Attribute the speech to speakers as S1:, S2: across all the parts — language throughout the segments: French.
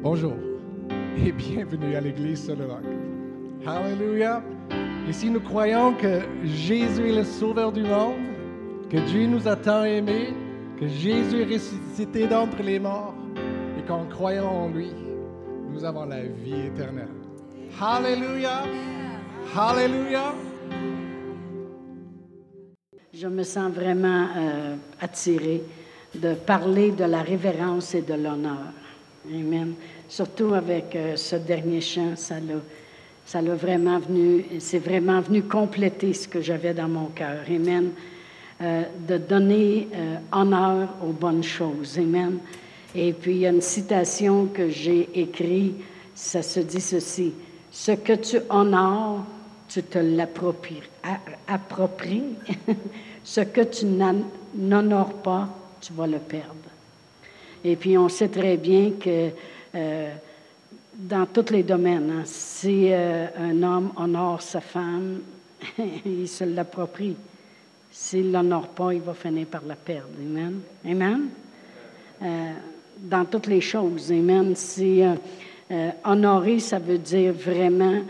S1: Bonjour et bienvenue à l'église sur le roc. Hallelujah. Ici, nous croyons que Jésus est le sauveur du monde, que Dieu nous a tant aimés, que Jésus est ressuscité d'entre les morts et qu'en croyant en lui, nous avons la vie éternelle. Hallelujah. Hallelujah.
S2: Je me sens vraiment euh, attirée de parler de la révérence et de l'honneur. Amen. Surtout avec euh, ce dernier chant, ça l'a, ça l'a vraiment venu, c'est vraiment venu compléter ce que j'avais dans mon cœur. Amen. Euh, de donner euh, honneur aux bonnes choses. Amen. Et puis il y a une citation que j'ai écrite, ça se dit ceci Ce que tu honores, tu te l'appropries. Appropries. ce que tu n'honores pas, tu vas le perdre. Et puis, on sait très bien que euh, dans tous les domaines, hein, si euh, un homme honore sa femme, il se l'approprie. S'il ne l'honore pas, il va finir par la perdre. Amen. Amen. Euh, dans toutes les choses. Amen. Honorer, ça veut dire vraiment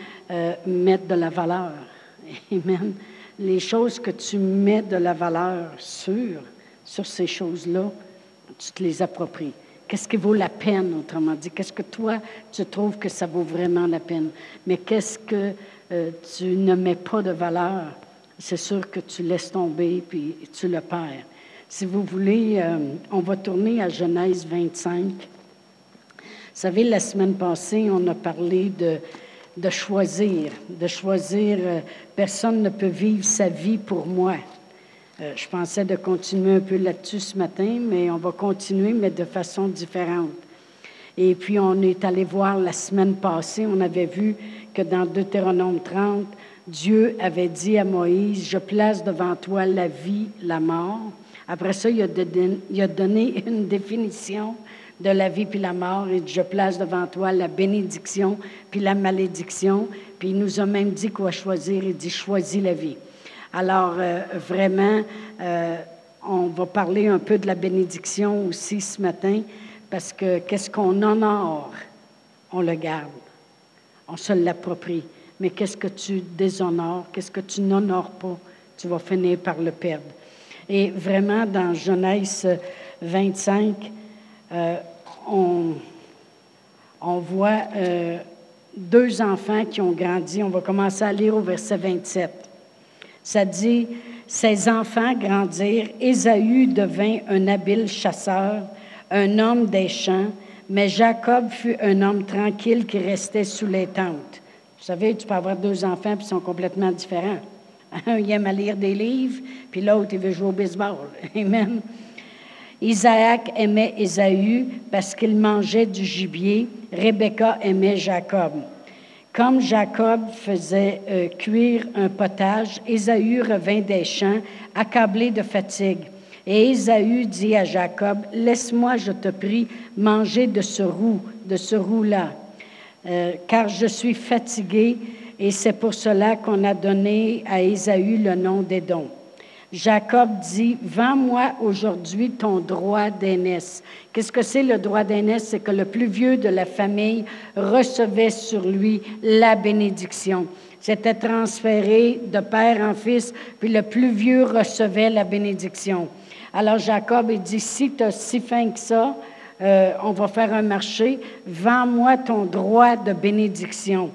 S2: mettre de la valeur. Amen. Les choses que tu mets de la valeur sur, sur ces choses-là, tu te les appropries. Qu'est-ce qui vaut la peine, autrement dit? Qu'est-ce que toi, tu trouves que ça vaut vraiment la peine? Mais qu'est-ce que euh, tu ne mets pas de valeur? C'est sûr que tu laisses tomber puis tu le perds. Si vous voulez, euh, on va tourner à Genèse 25. Vous savez, la semaine passée, on a parlé de, de choisir, de choisir. Euh, personne ne peut vivre sa vie pour moi. Euh, je pensais de continuer un peu là-dessus ce matin, mais on va continuer, mais de façon différente. Et puis, on est allé voir la semaine passée, on avait vu que dans Deutéronome 30, Dieu avait dit à Moïse, je place devant toi la vie, la mort. Après ça, il a, il a donné une définition de la vie puis la mort et je place devant toi la bénédiction puis la malédiction. Puis il nous a même dit quoi choisir. Il dit choisis la vie. Alors, euh, vraiment, euh, on va parler un peu de la bénédiction aussi ce matin, parce que qu'est-ce qu'on honore, on le garde, on se l'approprie. Mais qu'est-ce que tu déshonores, qu'est-ce que tu n'honores pas, tu vas finir par le perdre. Et vraiment, dans Genèse 25, euh, on, on, voit deux enfants qui ont grandi. On va commencer à lire au verset 27. Ça dit, ses enfants grandirent, Ésaü devint un habile chasseur, un homme des champs, mais Jacob fut un homme tranquille qui restait sous les tentes. Vous savez, tu peux avoir deux enfants qui sont complètement différents. Un, il aime à lire des livres, puis l'autre, il veut jouer au baseball. Amen. Isaac aimait Ésaü parce qu'il mangeait du gibier. Rebecca aimait Jacob. Comme Jacob faisait euh, cuire un potage, Ésaü revint des champs, accablé de fatigue. Et Ésaü dit à Jacob, Laisse-moi, je te prie, manger de ce roux, de ce roux-là, euh, car je suis fatigué, et c'est pour cela qu'on a donné à Ésaü le nom d'Édom. Jacob dit, Vends-moi aujourd'hui ton droit d'aînesse. Qu'est-ce que c'est le droit d'aînesse? C'est que le plus vieux de la famille recevait sur lui la bénédiction. C'était transféré de père en fils, puis le plus vieux recevait la bénédiction. Alors Jacob, il dit, si tu as si faim que ça, euh, on va faire un marché, vends-moi ton droit de bénédiction.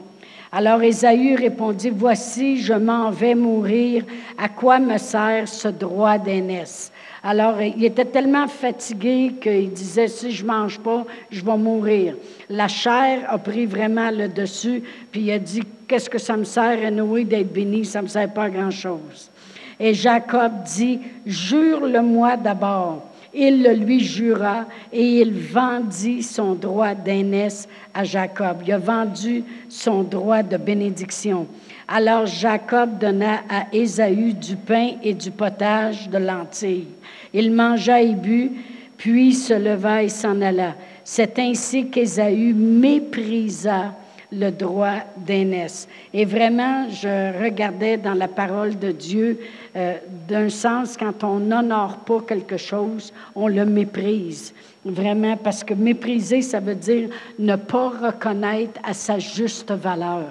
S2: Alors Ésaü répondit, Voici, je m'en vais mourir. À quoi me sert ce droit d'aînesse? Alors, il était tellement fatigué qu'il disait, si je mange pas, je vais mourir. La chair a pris vraiment le dessus, puis il a dit, qu'est-ce que ça me sert, Noé, d'être béni? Ça me sert pas à grand-chose. Et Jacob dit, jure-le-moi d'abord. Il le lui jura et il vendit son droit d'aînesse à Jacob. Il a vendu son droit de bénédiction. Alors Jacob donna à Ésaü du pain et du potage de lentilles. Il mangea et but, puis se leva et s'en alla. C'est ainsi qu'Ésaü méprisa le droit d'aînesse. Et vraiment, je regardais dans la parole de Dieu, euh, d'un sens, quand on n'honore pas quelque chose, on le méprise. Vraiment, parce que mépriser, ça veut dire ne pas reconnaître à sa juste valeur.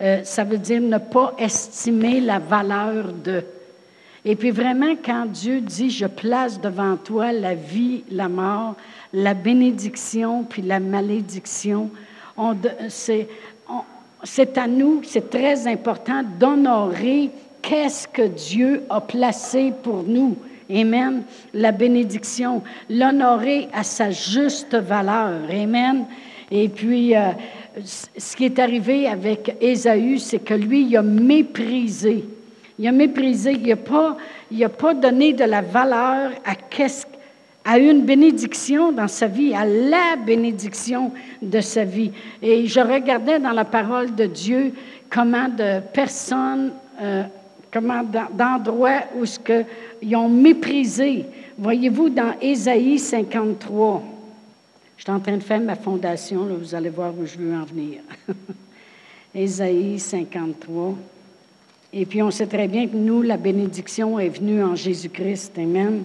S2: Euh, ça veut dire ne pas estimer la valeur de. Et puis vraiment, quand Dieu dit, je place devant toi la vie, la mort, la bénédiction, puis la malédiction, c'est à nous, c'est très important d'honorer qu'est-ce que Dieu a placé pour nous. Amen. La bénédiction, l'honorer à sa juste valeur. Amen. Et puis, euh, ce qui est arrivé avec Ésaü, c'est que lui, il a méprisé. Il a méprisé, il n'a pas, pas donné de la valeur à, à une bénédiction dans sa vie, à la bénédiction de sa vie. Et je regardais dans la parole de Dieu comment de personnes, euh, comment d'endroits où ce ils ont méprisé. Voyez-vous dans Ésaïe 53. Je suis en train de faire ma fondation, vous allez voir où je veux en venir. Ésaïe 53. Et puis on sait très bien que nous, la bénédiction est venue en Jésus-Christ. Amen.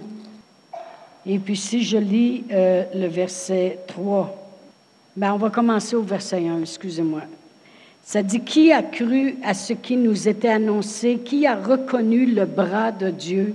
S2: Et puis si je lis euh, le verset 3, ben, on va commencer au verset 1, excusez-moi. Ça dit, qui a cru à ce qui nous était annoncé, qui a reconnu le bras de Dieu?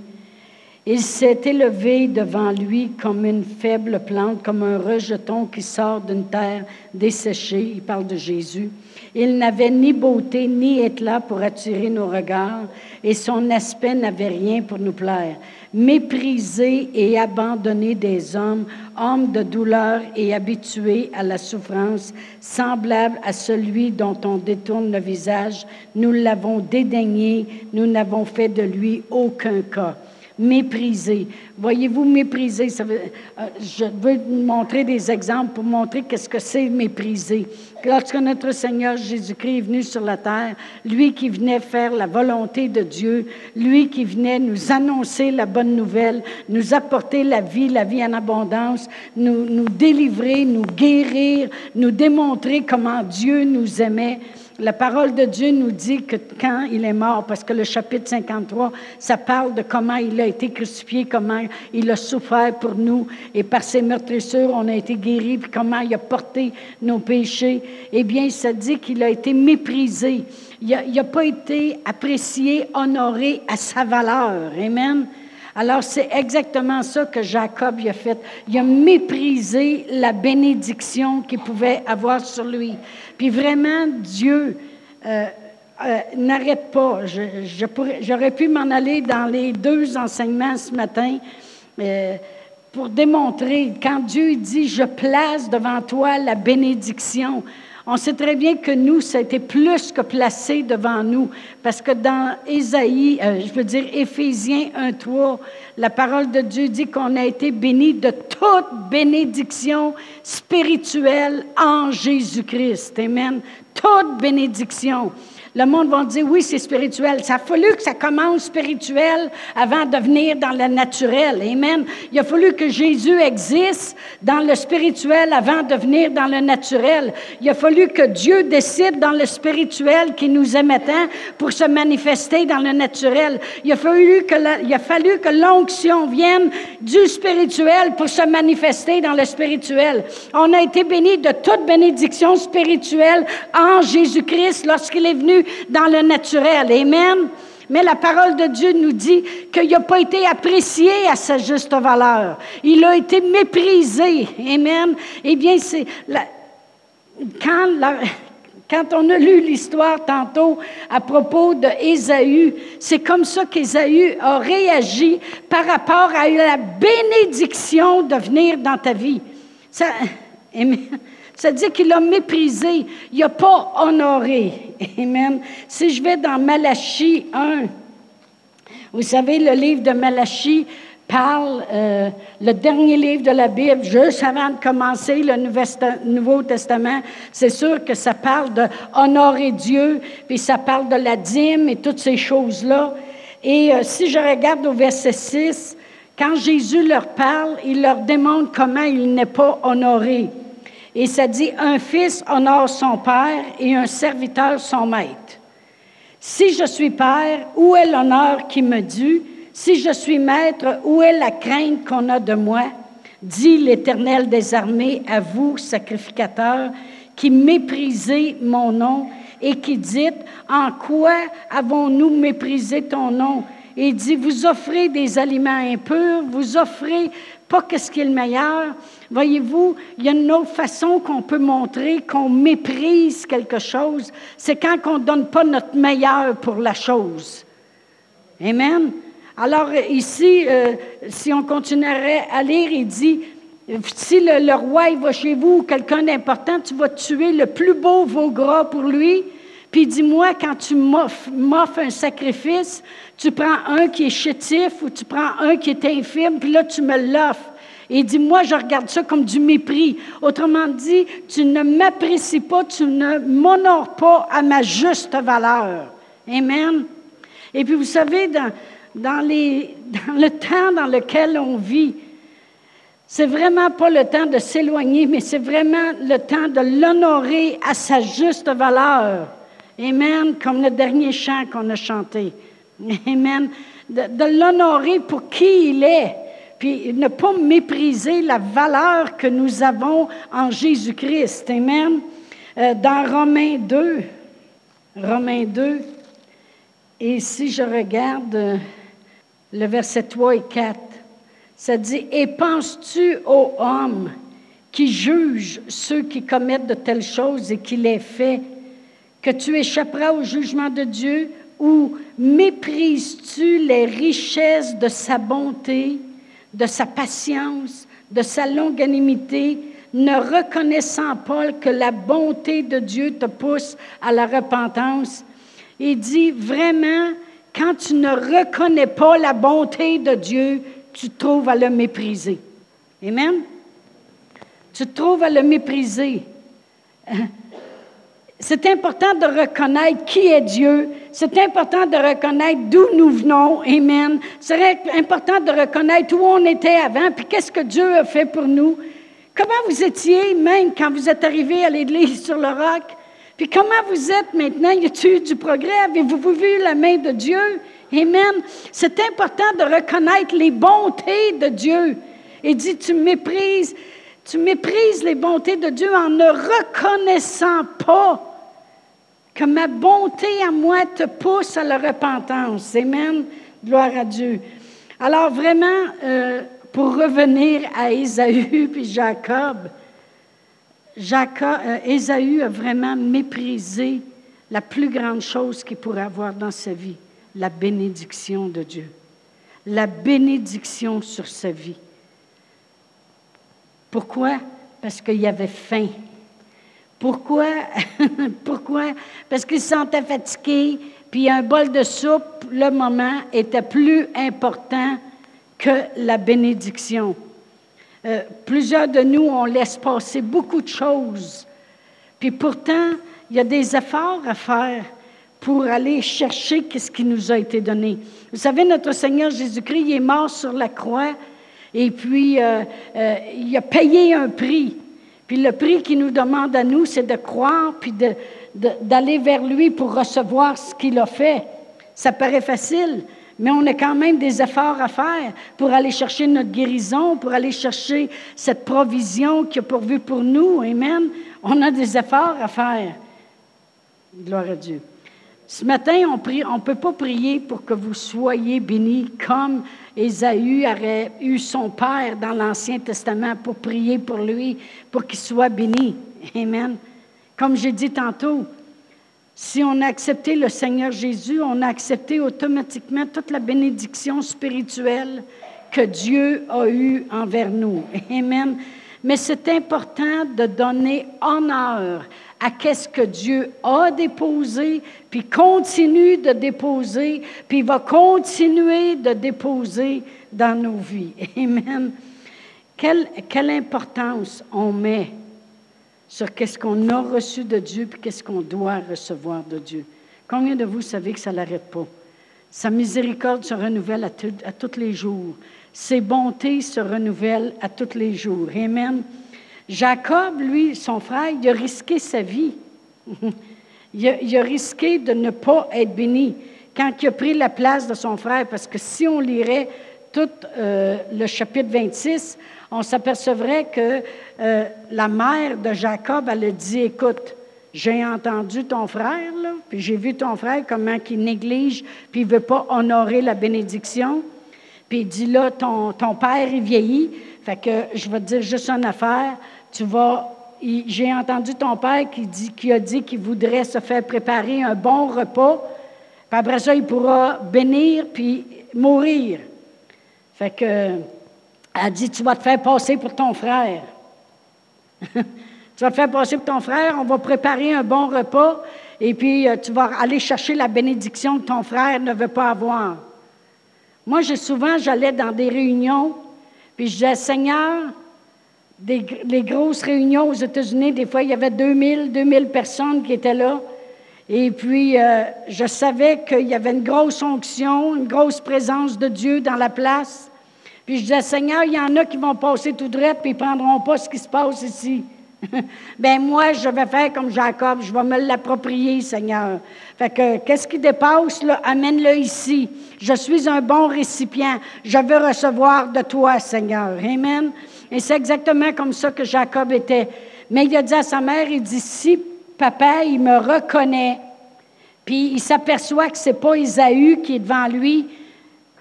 S2: Il s'est élevé devant lui comme une faible plante, comme un rejeton qui sort d'une terre desséchée. Il parle de Jésus. Il n'avait ni beauté ni éclat pour attirer nos regards, et son aspect n'avait rien pour nous plaire. Méprisé et abandonné des hommes, homme de douleur et habitué à la souffrance, semblable à celui dont on détourne le visage, nous l'avons dédaigné, nous n'avons fait de lui aucun cas mépriser. Voyez-vous, mépriser, euh, je veux montrer des exemples pour montrer qu'est-ce que c'est mépriser. Lorsque notre Seigneur Jésus-Christ est venu sur la terre, lui qui venait faire la volonté de Dieu, lui qui venait nous annoncer la bonne nouvelle, nous apporter la vie, la vie en abondance, nous, nous délivrer, nous guérir, nous démontrer comment Dieu nous aimait, la parole de Dieu nous dit que quand il est mort, parce que le chapitre 53, ça parle de comment il a été crucifié, comment il a souffert pour nous, et par ses meurtrissures, on a été guéris, puis comment il a porté nos péchés. Eh bien, ça dit qu'il a été méprisé. Il n'a pas été apprécié, honoré à sa valeur. Amen. Alors, c'est exactement ça que Jacob a fait. Il a méprisé la bénédiction qu'il pouvait avoir sur lui. Puis vraiment, Dieu euh, euh, n'arrête pas. J'aurais pu m'en aller dans les deux enseignements ce matin. Euh, pour démontrer, quand Dieu dit, je place devant toi la bénédiction, on sait très bien que nous, ça a été plus que placé devant nous, parce que dans Ésaïe, euh, je veux dire Éphésiens 1.3, la parole de Dieu dit qu'on a été béni de toute bénédiction spirituelle en Jésus-Christ. Amen. Toute bénédiction. Le monde va dire, oui, c'est spirituel. Ça a fallu que ça commence spirituel avant de venir dans le naturel. Amen. Il a fallu que Jésus existe dans le spirituel avant de venir dans le naturel. Il a fallu que Dieu décide dans le spirituel qui nous aimait tant pour se manifester dans le naturel. Il a fallu que, il a fallu que l'onction vienne du spirituel pour se manifester dans le spirituel. On a été bénis de toute bénédiction spirituelle en Jésus-Christ lorsqu'il est venu dans le naturel. Amen. Mais la parole de Dieu nous dit qu'il n'a pas été apprécié à sa juste valeur. Il a été méprisé. Amen. Eh bien, c'est quand, quand on a lu l'histoire tantôt à propos d'Ésaü, c'est comme ça qu'Ésaü a réagi par rapport à la bénédiction de venir dans ta vie. Ça, amen. Dit qu'il a méprisé, il n'a pas honoré. Amen. Si je vais dans Malachie 1, vous savez, le livre de Malachie parle, euh, le dernier livre de la Bible, juste avant de commencer le Nouveau Testament, c'est sûr que ça parle de honorer Dieu, puis ça parle de la dîme et toutes ces choses-là. Et euh, si je regarde au verset 6, quand Jésus leur parle, il leur démontre comment il n'est pas honoré. Et ça dit, un fils honore son père et un serviteur son maître. Si je suis père, où est l'honneur qui me dut? Si je suis maître, où est la crainte qu'on a de moi? Dit l'Éternel des armées à vous, sacrificateurs, qui méprisez mon nom et qui dites, en quoi avons-nous méprisé ton nom? Et dit, vous offrez des aliments impurs, vous offrez pas qu'est-ce qui est le meilleur. Voyez-vous, il y a une autre façon qu'on peut montrer qu'on méprise quelque chose, c'est quand on ne donne pas notre meilleur pour la chose. Amen. Alors ici, euh, si on continuerait à lire, il dit, si le, roi il va chez vous ou quelqu'un d'important, tu vas tuer le plus beau veau gras pour lui. Puis dis-moi, quand tu m'offres un sacrifice, tu prends un qui est chétif ou tu prends un qui est infime, puis là, tu me l'offres. Et dis-moi, je regarde ça comme du mépris. Autrement dit, tu ne m'apprécies pas, tu ne m'honores pas à ma juste valeur. Amen. Et puis, vous savez, dans, dans le temps dans lequel on vit, c'est vraiment pas le temps de s'éloigner, mais c'est vraiment le temps de l'honorer à sa juste valeur. Amen, comme le dernier chant qu'on a chanté. Amen. De, de l'honorer pour qui il est, puis ne pas mépriser la valeur que nous avons en Jésus-Christ. Amen. Euh, dans Romains 2, Romains 2, et si je regarde euh, le verset 3 et 4, ça dit, Et penses-tu aux hommes qui jugent ceux qui commettent de telles choses et qui les fait, que tu échapperas au jugement de Dieu, ou méprises-tu les richesses de sa bonté, de sa patience, de sa longanimité, ne reconnaissant pas que la bonté de Dieu te pousse à la repentance? Il dit vraiment, quand tu ne reconnais pas la bonté de Dieu, tu te trouves à le mépriser. Amen? Tu te trouves à le mépriser. C'est important de reconnaître qui est Dieu. C'est important de reconnaître d'où nous venons. Amen. C'est important de reconnaître où on était avant, puis qu'est-ce que Dieu a fait pour nous. Comment vous étiez même quand vous êtes arrivé à l'Église sur le roc? Puis comment vous êtes maintenant? Y a-t-il du progrès? Avez-vous vu la main de Dieu? Amen. C'est important de reconnaître les bontés de Dieu. Il dit, tu méprises, tu méprises les bontés de Dieu en ne reconnaissant pas que ma bonté à moi te pousse à la repentance. Amen. Gloire à Dieu. Alors vraiment, euh, pour revenir à Ésaü puis Jacob, Jacob, euh, Ésaü a vraiment méprisé la plus grande chose qu'il pourrait avoir dans sa vie la bénédiction de Dieu. La bénédiction sur sa vie. Pourquoi? Parce qu'il avait faim. Pourquoi? Pourquoi? Parce qu'il se sentait fatigué, puis un bol de soupe, le moment, était plus important que la bénédiction. Euh, plusieurs de nous, on laisse passer beaucoup de choses. Puis pourtant, il y a des efforts à faire pour aller chercher ce qui nous a été donné. Vous savez, notre Seigneur Jésus-Christ, il est mort sur la croix et puis euh, euh, il a payé un prix. Puis le prix qu'il nous demande à nous, c'est de croire puis d'aller vers lui pour recevoir ce qu'il a fait. Ça paraît facile, mais on a quand même des efforts à faire pour aller chercher notre guérison, pour aller chercher cette provision qui a pourvu pour nous. Amen. On a des efforts à faire. Gloire à Dieu. Ce matin, on ne peut pas prier pour que vous soyez bénis comme Ésaü aurait eu son père dans l'Ancien Testament pour prier pour lui, pour qu'il soit béni. Amen. Comme j'ai dit tantôt, si on a accepté le Seigneur Jésus, on a accepté automatiquement toute la bénédiction spirituelle que Dieu a eue envers nous. Amen. Mais c'est important de donner honneur à qu'est-ce que Dieu a déposé, puis continue de déposer, puis va continuer de déposer dans nos vies. Amen. Quelle, quelle importance on met sur qu'est-ce qu'on a reçu de Dieu, puis qu'est-ce qu'on doit recevoir de Dieu. Combien de vous savez que ça n'arrête pas? Sa miséricorde se renouvelle à tous les jours. Ses bontés se renouvellent à tous les jours. Amen. Jacob, lui, son frère, il a risqué sa vie. il, a, risqué de ne pas être béni quand il a pris la place de son frère, parce que si on lirait tout euh, le chapitre 26, on s'apercevrait que euh, la mère de Jacob, elle a dit, écoute, j'ai entendu ton frère, là, puis j'ai vu ton frère comment il néglige, puis il ne veut pas honorer la bénédiction. Puis il dit, là, ton, ton père est vieilli, fait que je vais te dire juste une affaire, tu vas... J'ai entendu ton père qui, a dit qu'il voudrait se faire préparer un bon repas, puis après ça, il pourra bénir puis mourir. Fait que, elle dit, tu vas te faire passer pour ton frère. Tu vas te faire passer pour ton frère, on va préparer un bon repas et puis euh, tu vas aller chercher la bénédiction que ton frère ne veut pas avoir. Moi, j'ai souvent, j'allais dans des réunions, puis je disais, Seigneur, des, les grosses réunions aux États-Unis, des fois, il y avait 2000, 2000 personnes qui étaient là. Et puis, euh, je savais qu'il y avait une grosse onction, une grosse présence de Dieu dans la place. Puis je disais, Seigneur, il y en a qui vont passer tout droit, puis ils ne prendront pas ce qui se passe ici. ben moi, je vais faire comme Jacob, je vais me l'approprier, Seigneur. Fait que, qu'est-ce qui dépasse, là, amène-le ici. Je suis un bon récipient. Je veux recevoir de toi, Seigneur. Amen. Et c'est exactement comme ça que Jacob était. Mais il a dit à sa mère, il dit, si papa, il me reconnaît, puis il s'aperçoit que c'est pas Isaü qui est devant lui,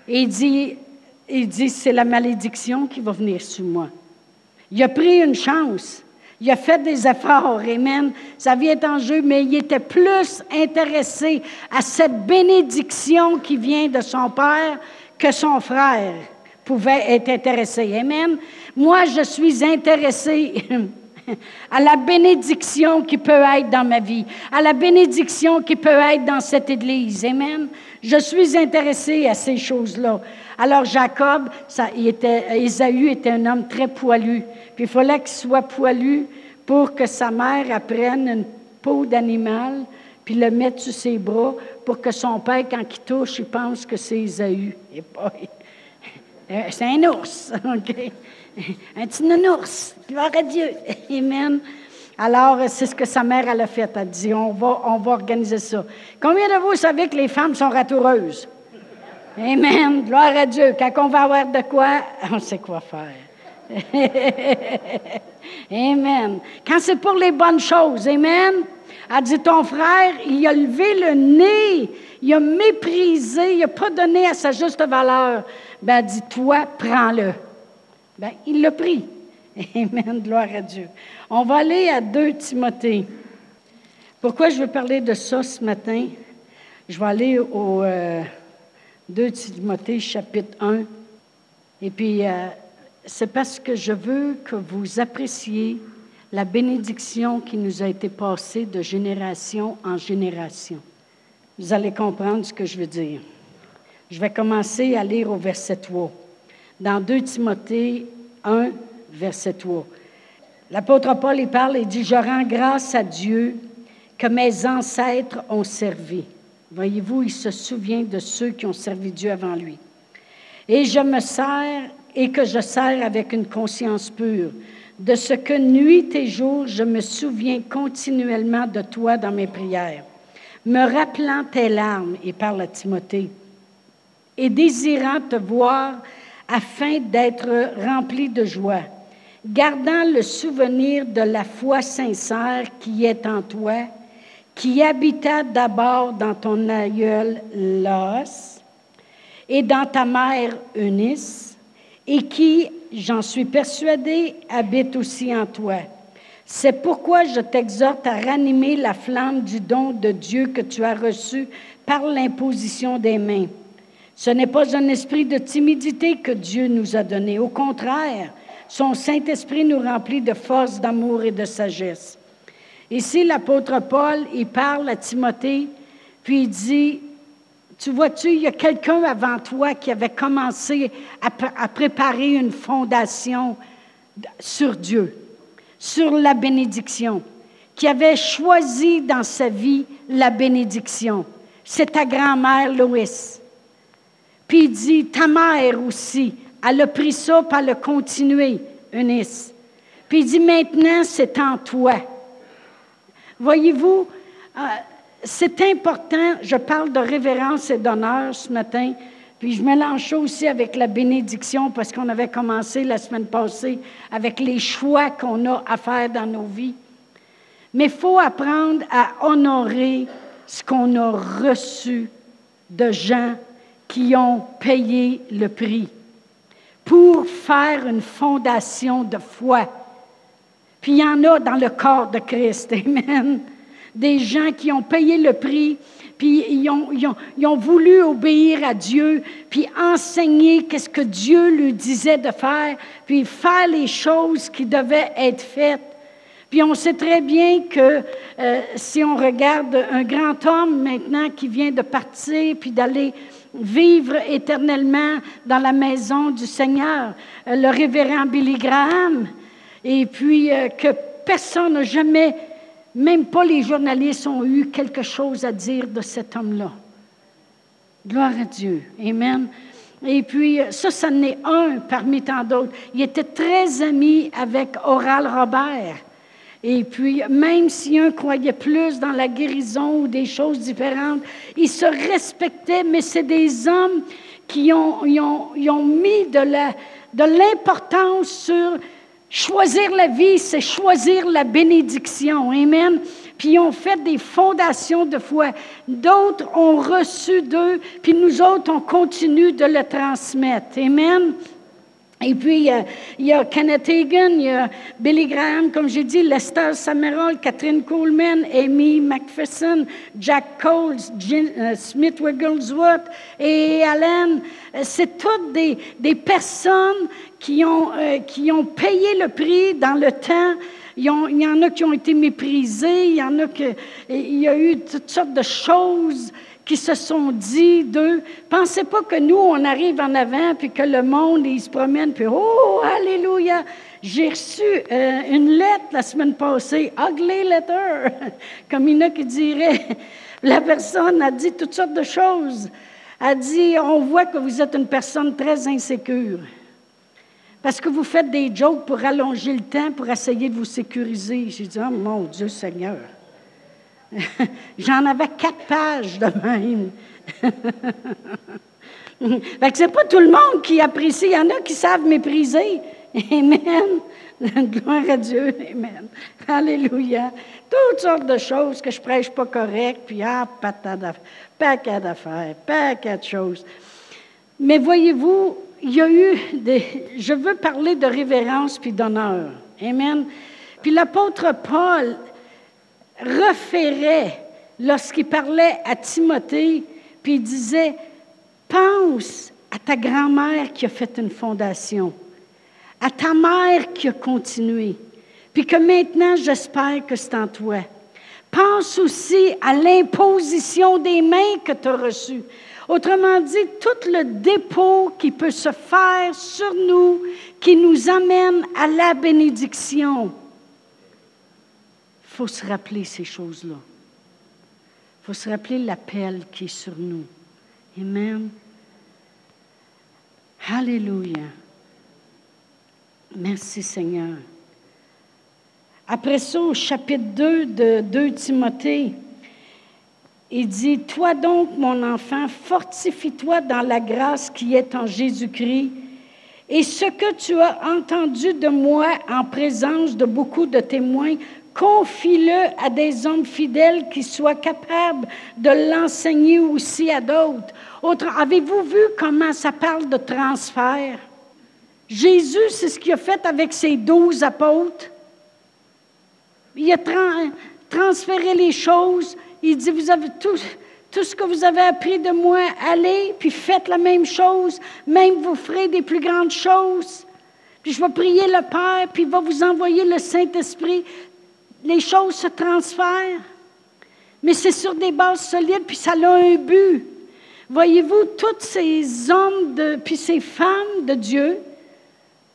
S2: il dit, il dit, c'est la malédiction qui va venir sur moi. Il a pris une chance. Il a fait des efforts, Amen. Sa vie est en jeu, mais il était plus intéressé à cette bénédiction qui vient de son père que son frère pouvait être intéressé. Amen. Moi, je suis intéressé à la bénédiction qui peut être dans ma vie, à la bénédiction qui peut être dans cette Église. Amen. Je suis intéressé à ces choses-là. Alors Jacob, ça, il était, Ésaü était un homme très poilu. Puis il fallait qu'il soit poilu pour que sa mère apprenne une peau d'animal, puis le mette sur ses bras pour que son père, quand il touche, il pense que c'est Ésaü. Euh, c'est un ours, OK? Un petit nounours. Gloire à Dieu. Amen. Alors, c'est ce que sa mère elle a fait. Elle a dit, on va, on va organiser ça. Combien de vous savez que les femmes sont ratoureuses? Amen. Gloire à Dieu. Quand on va avoir de quoi, on sait quoi faire. amen. Quand c'est pour les bonnes choses, Amen. Elle dit, ton frère, il a levé le nez, il a méprisé, il n'a pas donné à sa juste valeur. Ben, elle dit, toi, prends-le. Ben, il l'a pris. Amen, gloire à Dieu. On va aller à 2 Timothée. Pourquoi je veux parler de ça ce matin? Je vais aller au 2 euh, Timothée chapitre 1. Et puis, euh, c'est parce que je veux que vous appréciez la bénédiction qui nous a été passée de génération en génération. Vous allez comprendre ce que je veux dire. Je vais commencer à lire au verset 3. Dans 2 Timothée 1, verset 3. L'apôtre Paul, il parle et dit, je rends grâce à Dieu que mes ancêtres ont servi. Voyez-vous, il se souvient de ceux qui ont servi Dieu avant lui. Et je me sers et que je sers avec une conscience pure. De ce que nuit et jour, je me souviens continuellement de toi dans mes prières, me rappelant tes larmes, et parle à Timothée, et désirant te voir afin d'être rempli de joie, gardant le souvenir de la foi sincère qui est en toi, qui habita d'abord dans ton aïeul Los et dans ta mère Eunice, et qui, j'en suis persuadée, habite aussi en toi. C'est pourquoi je t'exhorte à ranimer la flamme du don de Dieu que tu as reçu par l'imposition des mains. Ce n'est pas un esprit de timidité que Dieu nous a donné. Au contraire, son Saint-Esprit nous remplit de force, d'amour et de sagesse. Ici, l'apôtre Paul, il parle à Timothée, puis il dit, tu vois-tu, il y a quelqu'un avant toi qui avait commencé à, préparer une fondation sur Dieu, sur la bénédiction, qui avait choisi dans sa vie la bénédiction. C'est ta grand-mère, Loïs. Puis il dit, ta mère aussi, elle a pris ça, puis elle a continué, Eunice. Puis il dit, maintenant, c'est en toi. Voyez-vous, euh, c'est important, je parle de révérence et d'honneur ce matin, puis je mélange aussi avec la bénédiction parce qu'on avait commencé la semaine passée avec les choix qu'on a à faire dans nos vies. Mais il faut apprendre à honorer ce qu'on a reçu de gens qui ont payé le prix pour faire une fondation de foi. Puis il y en a dans le corps de Christ. Amen. Des gens qui ont payé le prix, puis ils ont, ils ont, voulu obéir à Dieu, puis enseigner qu'est-ce que Dieu lui disait de faire, puis faire les choses qui devaient être faites. Puis on sait très bien que euh, si on regarde un grand homme maintenant qui vient de partir, puis d'aller vivre éternellement dans la maison du Seigneur, euh, le révérend Billy Graham, et puis euh, que personne n'a jamais, même pas les journalistes, ont eu quelque chose à dire de cet homme-là. Gloire à Dieu. Amen. Et puis, euh, ça, ça n'est un parmi tant d'autres. Il était très ami avec Oral Robert. Et puis, même si un croyait plus dans la guérison ou des choses différentes, ils se respectaient, mais c'est des hommes qui ont, ont, ont mis de l'importance sur choisir la vie, c'est choisir la bénédiction. Amen. Puis ils ont fait des fondations de foi. D'autres ont reçu d'eux, puis nous autres, on continue de le transmettre. Amen. Et puis, il y, a, Kenneth Hagan, il y a Billy Graham, comme j'ai dit, Lester Summerall, Catherine Coleman, Amy McPherson, Jack Coles, euh, Smith Wigglesworth et Allen. C'est toutes des, des personnes qui ont, euh, qui ont payé le prix dans le temps. Il y, en a qui ont été méprisés, il y en a que, il y a eu toutes sortes de choses qui se sont dit d'eux. Pensez pas que nous, on arrive en avant, puis que le monde, il se promène, puis oh, alléluia. J'ai reçu euh, une lettre la semaine passée, ugly letter, comme il y en a qui diraient. La personne a dit toutes sortes de choses. A dit, on voit que vous êtes une personne très insécure. Parce que vous faites des jokes pour allonger le temps, pour essayer de vous sécuriser. J'ai dit, oh mon Dieu Seigneur. J'en avais quatre pages de même. fait que c'est pas tout le monde qui apprécie. Il y en a qui savent mépriser. Amen. Gloire à Dieu. Amen. Alléluia. Toutes sortes de choses que je prêche pas correct, puis ah, paquet d'affaires, paquet de choses. Mais voyez-vous, il y a eu des. Je veux parler de révérence puis d'honneur. Amen. Puis l'apôtre Paul, référait lorsqu'il parlait à Timothée, puis il disait, pense à ta grand-mère qui a fait une fondation, à ta mère qui a continué, puis que maintenant j'espère que c'est en toi. Pense aussi à l'imposition des mains que tu as reçues. Autrement dit, tout le dépôt qui peut se faire sur nous, qui nous amène à la bénédiction faut se rappeler ces choses-là. Il faut se rappeler l'appel qui est sur nous. Amen. Alléluia. Merci Seigneur. Après ça, au chapitre 2 de 2 Timothée, il dit, Toi donc, mon enfant, fortifie-toi dans la grâce qui est en Jésus-Christ. Et ce que tu as entendu de moi en présence de beaucoup de témoins, confie-le à des hommes fidèles qui soient capables de l'enseigner aussi à d'autres. Avez-vous vu comment ça parle de transfert? Jésus, c'est ce qu'il a fait avec ses douze apôtres. Il a transféré les choses. Il dit, vous avez tout, ce que vous avez appris de moi, allez, puis faites la même chose. Même vous ferez des plus grandes choses. Puis je vais prier le Père, puis il va vous envoyer le Saint-Esprit les choses se transfèrent, mais c'est sur des bases solides, puis ça a un but. Voyez-vous, tous ces hommes, de, puis ces femmes de Dieu,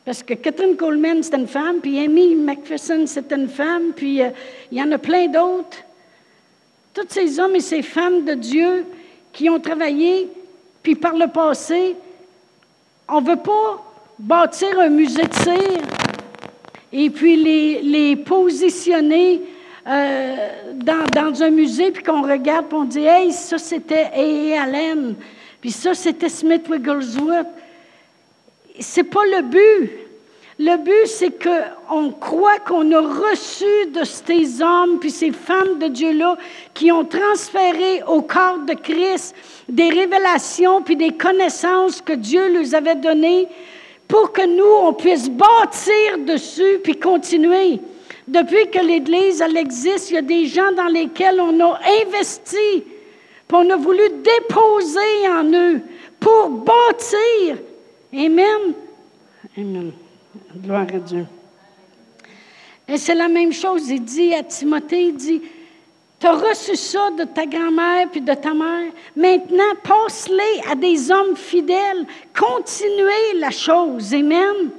S2: parce que Catherine Coleman, c'est une femme, puis Amy McPherson, c'est une femme, puis euh, il y en a plein d'autres. Tous ces hommes et ces femmes de Dieu qui ont travaillé, puis par le passé, on ne veut pas bâtir un musée de cire et puis les, positionner euh, dans, dans, un musée, puis qu'on regarde, puis on dit, hey, ça c'était A.A. Allen, puis ça c'était Smith Wigglesworth. C'est pas le but. Le but, c'est qu'on croit qu'on a reçu de ces hommes puis ces femmes de Dieu-là qui ont transféré au corps de Christ des révélations puis des connaissances que Dieu leur avait données pour que nous, on puisse bâtir dessus puis continuer. Depuis que l'Église, elle existe, il y a des gens dans lesquels on a investi, puis on a voulu déposer en eux pour bâtir. Amen. Amen. Gloire à Dieu. Et c'est la même chose. Il dit à Timothée, il dit, tu as reçu ça de ta grand-mère puis de ta mère. Maintenant, passe-les à des hommes fidèles. Continuez la chose. Amen.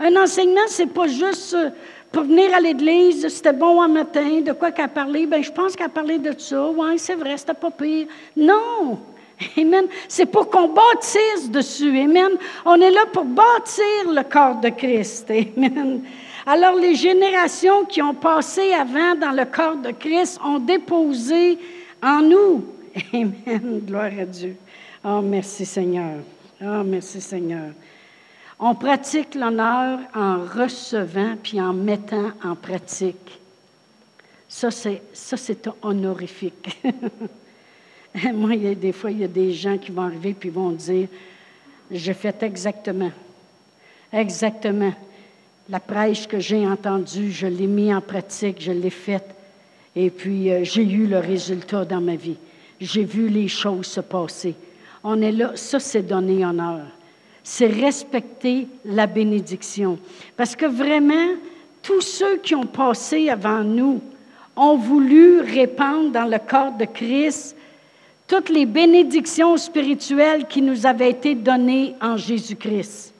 S2: Un enseignement, c'est pas juste euh, pour venir à l'église, c'était bon un matin, de quoi qu'elle a parlé? Ben, je pense qu'elle a parlé de ça. Oui, c'est vrai, c'était pas pire. Non! Amen. C'est pour qu'on bâtisse dessus. Amen. On est là pour bâtir le corps de Christ. Amen. Alors, les générations qui ont passé avant dans le corps de Christ ont déposé en nous. Amen. Gloire à Dieu. Oh, merci Seigneur. Oh, merci Seigneur. On pratique l'honneur en recevant puis en mettant en pratique. Ça, c'est, honorifique. Moi, il y a des fois, il y a des gens qui vont arriver puis vont dire Je fais exactement, exactement. La prêche que j'ai entendue, je l'ai mis en pratique, je l'ai faite. Et puis, euh, j'ai eu le résultat dans ma vie. J'ai vu les choses se passer. On est là, ça, c'est donner honneur. C'est respecter la bénédiction. Parce que vraiment, tous ceux qui ont passé avant nous ont voulu répandre dans le corps de Christ toutes les bénédictions spirituelles qui nous avaient été données en Jésus-Christ.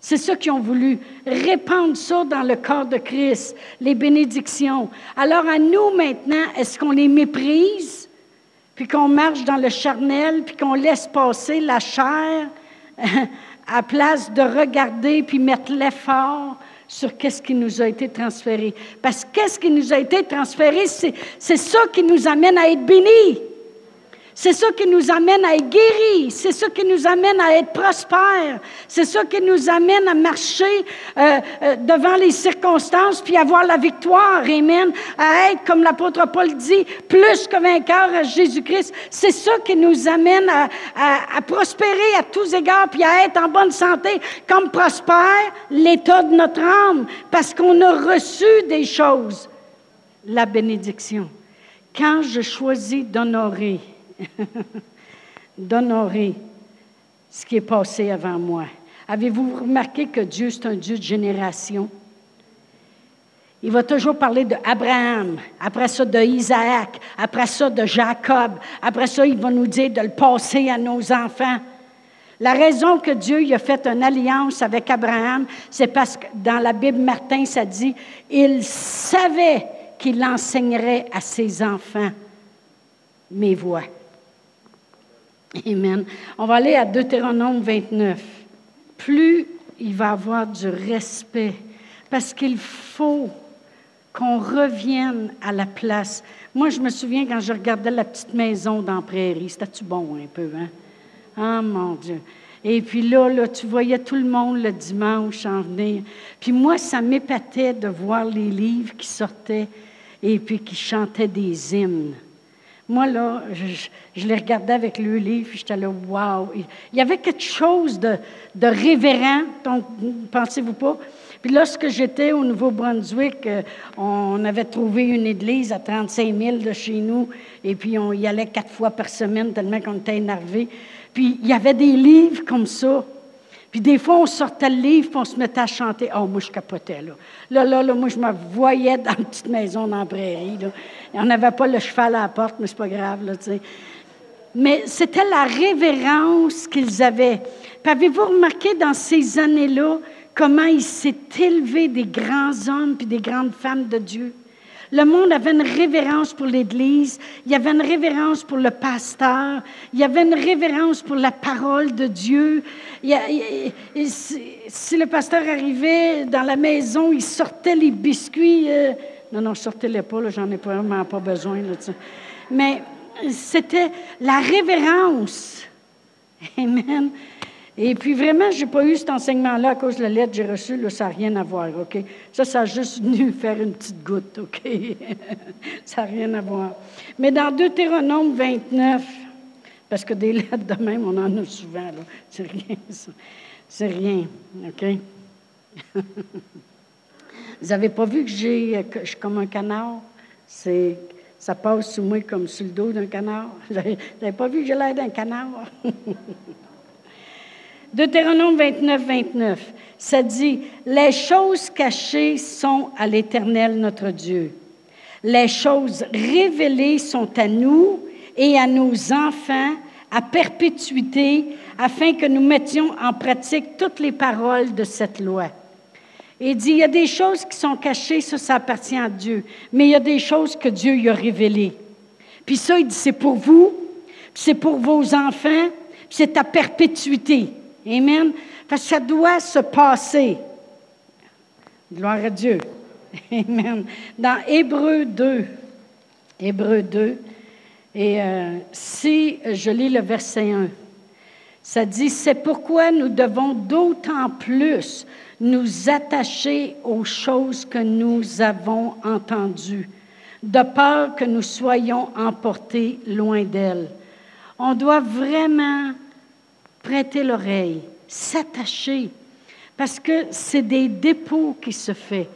S2: C'est ceux qui ont voulu répandre ça dans le corps de Christ, les bénédictions. Alors à nous maintenant, est-ce qu'on les méprise, puis qu'on marche dans le charnel, puis qu'on laisse passer la chair à place de regarder puis mettre l'effort sur qu'est-ce qui nous a été transféré? Parce que qu'est-ce qui nous a été transféré, c'est ça qui nous amène à être bénis. C'est ça qui nous amène à être guéris. C'est ça qui nous amène à être prospères. C'est ça qui nous amène à marcher euh, euh, devant les circonstances puis avoir la victoire. Amen. À être, comme l'apôtre Paul dit, plus que vainqueur à Jésus-Christ. C'est ça qui nous amène à, à, prospérer à tous égards puis à être en bonne santé comme prospère l'état de notre âme parce qu'on a reçu des choses. La bénédiction. Quand je choisis d'honorer, d'honorer ce qui est passé avant moi. Avez-vous remarqué que Dieu, c'est un Dieu de génération? Il va toujours parler d'Abraham, après ça de Isaac, après ça de Jacob, après ça il va nous dire de le passer à nos enfants. La raison que Dieu a fait une alliance avec Abraham, c'est parce que dans la Bible, Martin, ça dit, il savait qu'il enseignerait à ses enfants mes voix. Amen. On va aller à Deutéronome 29. Plus il va avoir du respect, parce qu'il faut qu'on revienne à la place. Moi, je me souviens quand je regardais la petite maison dans la prairie, c'était-tu bon un peu, hein? Ah, mon Dieu. Et puis là, là, tu voyais tout le monde le dimanche en venir. Puis moi, ça m'épatait de voir les livres qui sortaient et puis qui chantaient des hymnes. Moi, là, je, les regardais avec le livre, j'étais là, wow! Il y avait quelque chose de, de révérend, donc, pensez-vous pas? Puis lorsque j'étais au Nouveau-Brunswick, euh, on avait trouvé une église à 35 000 de chez nous, et puis on y allait quatre fois par semaine tellement qu'on était énervés. Puis il y avait des livres comme ça. Puis des fois, on sortait le livre, puis on se mettait à chanter. Oh, moi, je capotais, là. Là, là, là moi, je me voyais dans une petite maison dans la prairie, là. On n'avait pas le cheval à la porte, mais c'est pas grave, là, tu sais. Mais c'était la révérence qu'ils avaient. Puis avez-vous remarqué dans ces années-là comment il s'est élevé des grands hommes puis des grandes femmes de Dieu? Le monde avait une révérence pour l'Église, il y avait une révérence pour le pasteur, il y avait une révérence pour la parole de Dieu. si, le pasteur arrivait dans la maison, il sortait les biscuits. Euh, non, non, sortez-les pas, j'en ai vraiment pas besoin. Mais c'était la révérence. Amen. Et puis vraiment, je n'ai pas eu cet enseignement-là à cause de la lettre que j'ai reçue. Ça n'a rien à voir, OK? Ça, ça a juste venu faire une petite goutte, OK? ça n'a rien à voir. Mais dans Deutéronome 29, parce que des lettres de même, on en a souvent, là. C'est rien, ça. C'est rien, OK? Vous n'avez pas vu que j'ai, que je suis comme un canard? C'est, ça passe sous moi comme sur le dos d'un canard. Vous n'avez pas vu que j'ai l'air d'un canard? Deutéronome 29, 29, ça dit, les choses cachées sont à l'Éternel notre Dieu. Les choses révélées sont à nous et à nos enfants à perpétuité, afin que nous mettions en pratique toutes les paroles de cette loi. Il dit, il y a des choses qui sont cachées, ça, ça appartient à Dieu, mais il y a des choses que Dieu y a révélées. Puis ça, il dit, c'est pour vous, c'est pour vos enfants, c'est à perpétuité. Amen. Parce que ça doit se passer. Gloire à Dieu. Amen. Dans Hébreu 2, Hébreu 2, et euh, si je lis le verset 1, ça dit, c'est pourquoi nous devons d'autant plus nous attacher aux choses que nous avons entendues, de peur que nous soyons emportés loin d'elles. On doit vraiment prêter l'oreille, s'attacher, parce que c'est des dépôts qui se font.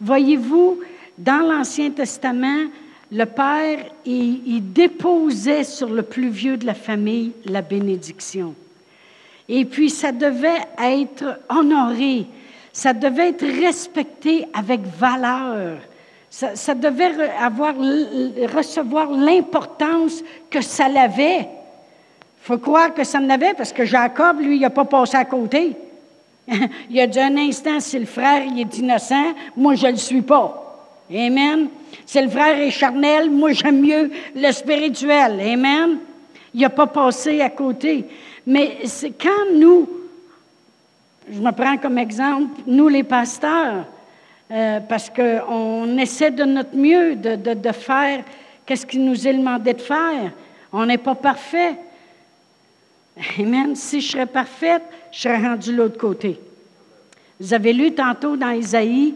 S2: Voyez-vous, dans l'Ancien Testament, le Père, il, déposait sur le plus vieux de la famille la bénédiction. Et puis, ça devait être honoré, ça devait être respecté avec valeur. Ça, ça devait avoir, recevoir l'importance que ça l'avait. Faut croire que ça en avait parce que Jacob, lui, il n'a pas passé à côté. il a dit un instant, si le frère il est innocent, moi, je ne le suis pas. Amen. Si le frère est charnel, moi, j'aime mieux le spirituel. Amen. Il n'a pas passé à côté. Mais c'est quand nous, je me prends comme exemple, nous les pasteurs, euh, parce qu'on essaie de notre mieux de faire qu'est-ce qu'il nous est demandé de faire. On n'est pas parfait. Amen. Si je serais parfaite, je serais rendue de l'autre côté. Vous avez lu tantôt dans Isaïe,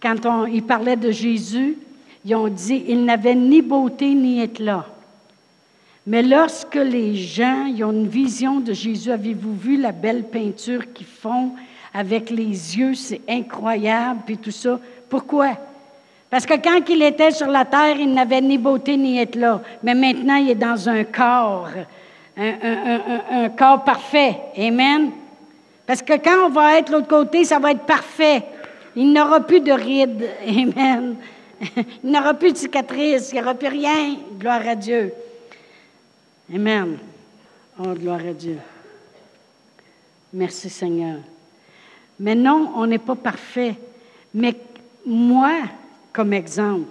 S2: quand on, il parlait de Jésus, ils ont dit il n'avait ni beauté ni éclat. Mais lorsque les gens ils ont une vision de Jésus, avez-vous vu la belle peinture qu'ils font avec les yeux, c'est incroyable, puis tout ça. Pourquoi? Parce que quand il était sur la terre, il n'avait ni beauté ni éclat. Mais maintenant, il est dans un corps un, corps parfait. Amen. Parce que quand on va être l'autre côté, ça va être parfait. Il n'aura plus de rides. Amen. Il n'aura plus de cicatrices. Il n'y aura plus rien. Gloire à Dieu. Amen. Oh, gloire à Dieu. Merci Seigneur. Mais non, on n'est pas parfait. Mais moi, comme exemple,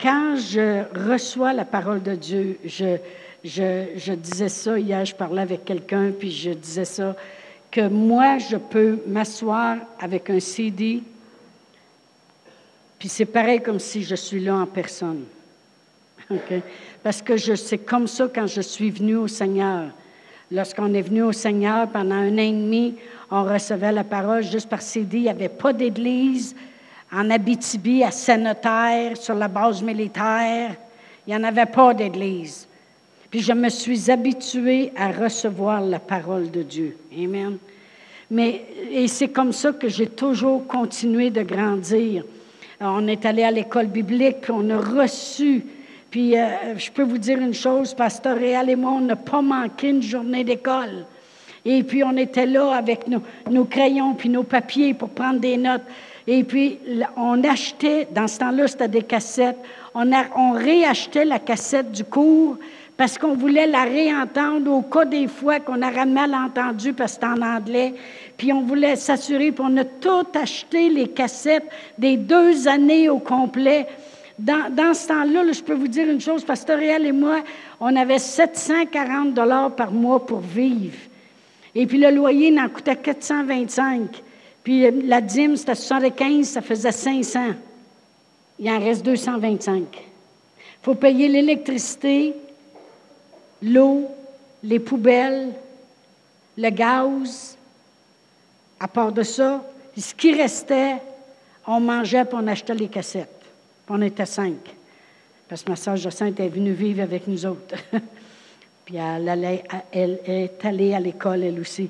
S2: quand je reçois la parole de Dieu, je, je, disais ça hier, je parlais avec quelqu'un, puis je disais ça, que moi, je peux m'asseoir avec un CD, puis c'est pareil comme si je suis là en personne. Parce que c'est comme ça quand je suis venu au Seigneur. Lorsqu'on est venu au Seigneur pendant un an et demi, on recevait la parole juste par CD. Il n'y avait pas d'église en Abitibi, à Saint-Notaire, sur la base militaire. Il n'y en avait pas d'église. Puis je me suis habituée à recevoir la parole de Dieu. Amen. Mais, et c'est comme ça que j'ai toujours continué de grandir. on est allé à l'école biblique, puis on a reçu. Puis euh, je peux vous dire une chose, Pasteur Réal et moi, on n'a pas manqué une journée d'école. Et puis on était là avec nos, crayons puis nos papiers pour prendre des notes. Et puis on achetait, dans ce temps-là, c'était des cassettes. On réachetait la cassette du cours parce qu'on voulait la réentendre au cas des fois qu'on aurait mal entendu parce que c'était en anglais. Puis on voulait s'assurer, puis on a tout acheté les cassettes des deux années au complet dans, dans ce temps-là, je peux vous dire une chose, Pasteur Réal et moi, on avait 740 dollars par mois pour vivre. Et puis le loyer n'en coûtait 425. Puis euh, la dîme, c'était 75, ça faisait 500. Il en reste 225. Il faut payer l'électricité, l'eau, les poubelles, le gaz. À part de ça, ce qui restait, on mangeait et on achetait les cassettes. Puis on était cinq. Parce que ma soeur Jacinthe est venue vivre avec nous autres. puis elle est allée à l'école, elle aussi.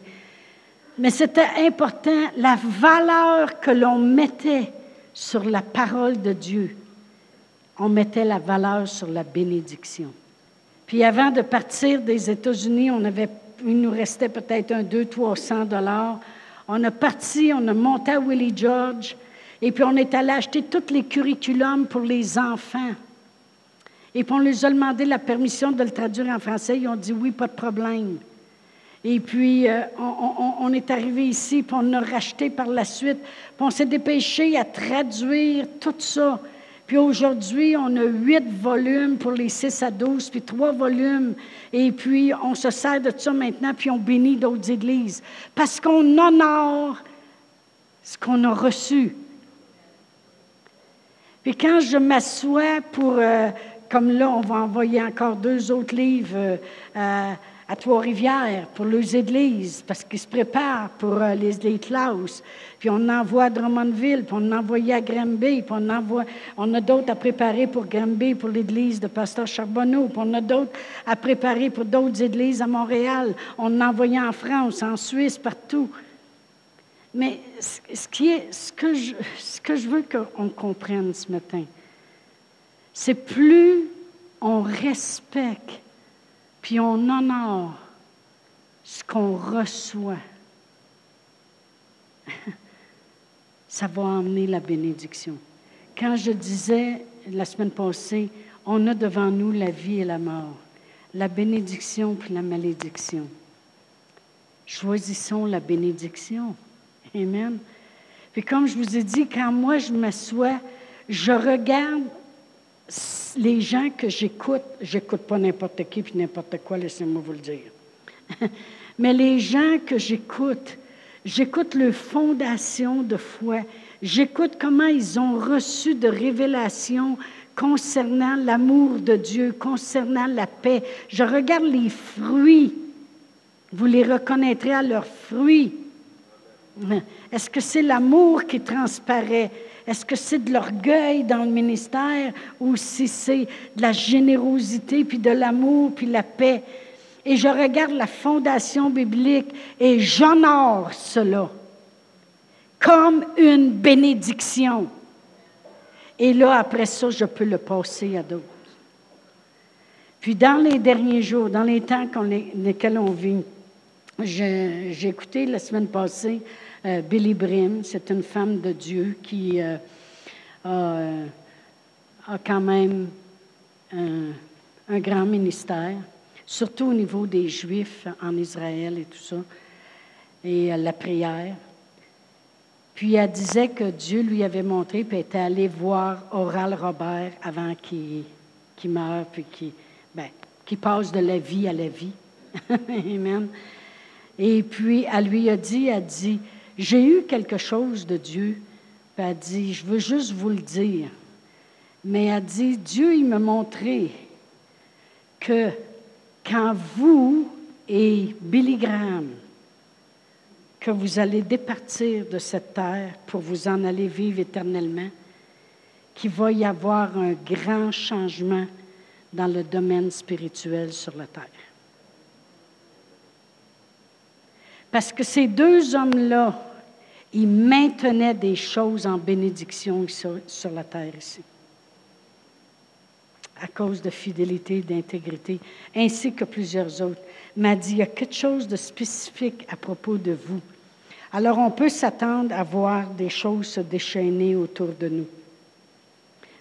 S2: Mais c'était important, la valeur que l'on mettait sur la parole de Dieu. On mettait la valeur sur la bénédiction. Puis avant de partir des États-Unis, on avait, il nous restait peut-être un 200-300 dollars. On a parti, on a monté à Willie George, et puis on est allé acheter tous les curriculums pour les enfants. Et puis on leur a demandé la permission de le traduire en français. Ils ont dit oui, pas de problème. Et puis, euh, on, on, est arrivé ici, puis on a racheté par la suite. Puis on s'est dépêché à traduire tout ça. Puis aujourd'hui, on a huit volumes pour les six à douze, puis trois volumes. Et puis, on se sert de ça maintenant, puis on bénit d'autres églises. Parce qu'on honore ce qu'on a reçu. Puis quand je m'assois pour, euh, comme là, on va envoyer encore deux autres livres euh, à à Trois-Rivières pour les églises parce qu'ils se préparent pour euh, les, les classes. Puis on envoie à Drummondville, puis on envoie à Granby, puis on, envoie, on a d'autres à préparer pour Granby, pour l'église de Pasteur Charbonneau, puis on a d'autres à préparer pour d'autres églises à Montréal. On en envoyé en France, en Suisse, partout. Mais ce, qui est, ce, que, je, ce que je veux qu'on comprenne ce matin, c'est plus on respecte puis on honore ce qu'on reçoit, ça va emmener la bénédiction. Quand je disais la semaine passée, on a devant nous la vie et la mort, la bénédiction puis la malédiction. Choisissons la bénédiction. Amen. Puis comme je vous ai dit, quand moi je m'assois, je regarde les gens que j'écoute, j'écoute pas n'importe qui puis n'importe quoi, laissez-moi vous le dire. Mais les gens que j'écoute, j'écoute leur fondation de foi. J'écoute comment ils ont reçu de révélations concernant l'amour de Dieu, concernant la paix. Je regarde les fruits. Vous les reconnaîtrez à leurs fruits. Est-ce que c'est l'amour qui transparaît? Est-ce que c'est de l'orgueil dans le ministère ou si c'est de la générosité, puis de l'amour, puis la paix? Et je regarde la fondation biblique et j'honore cela comme une bénédiction. Et là, après ça, je peux le passer à d'autres. Puis dans les derniers jours, dans les temps dans lesquels on vit, j'ai écouté la semaine passée euh, Billy Brim, c'est une femme de Dieu qui euh, a, quand même un, grand ministère, surtout au niveau des Juifs en Israël et tout ça, et la prière. Puis elle disait que Dieu lui avait montré, puis elle était allée voir Oral Robert avant qu'il meure, puis qu'il ben, passe de la vie à la vie. Amen. Et puis elle lui a dit, elle dit, j'ai eu quelque chose de Dieu. Puis elle dit, je veux juste vous le dire. Mais elle dit, Dieu, il m'a montré que quand vous et Billy Graham, que vous allez départir de cette terre pour vous en aller vivre éternellement, qu'il va y avoir un grand changement dans le domaine spirituel sur la terre. Parce que ces deux hommes-là, ils maintenaient des choses en bénédiction sur, la terre ici. À cause de fidélité d'intégrité, ainsi que plusieurs autres. M'a dit, il y a quelque chose de spécifique à propos de vous. Alors on peut s'attendre à voir des choses se déchaîner autour de nous.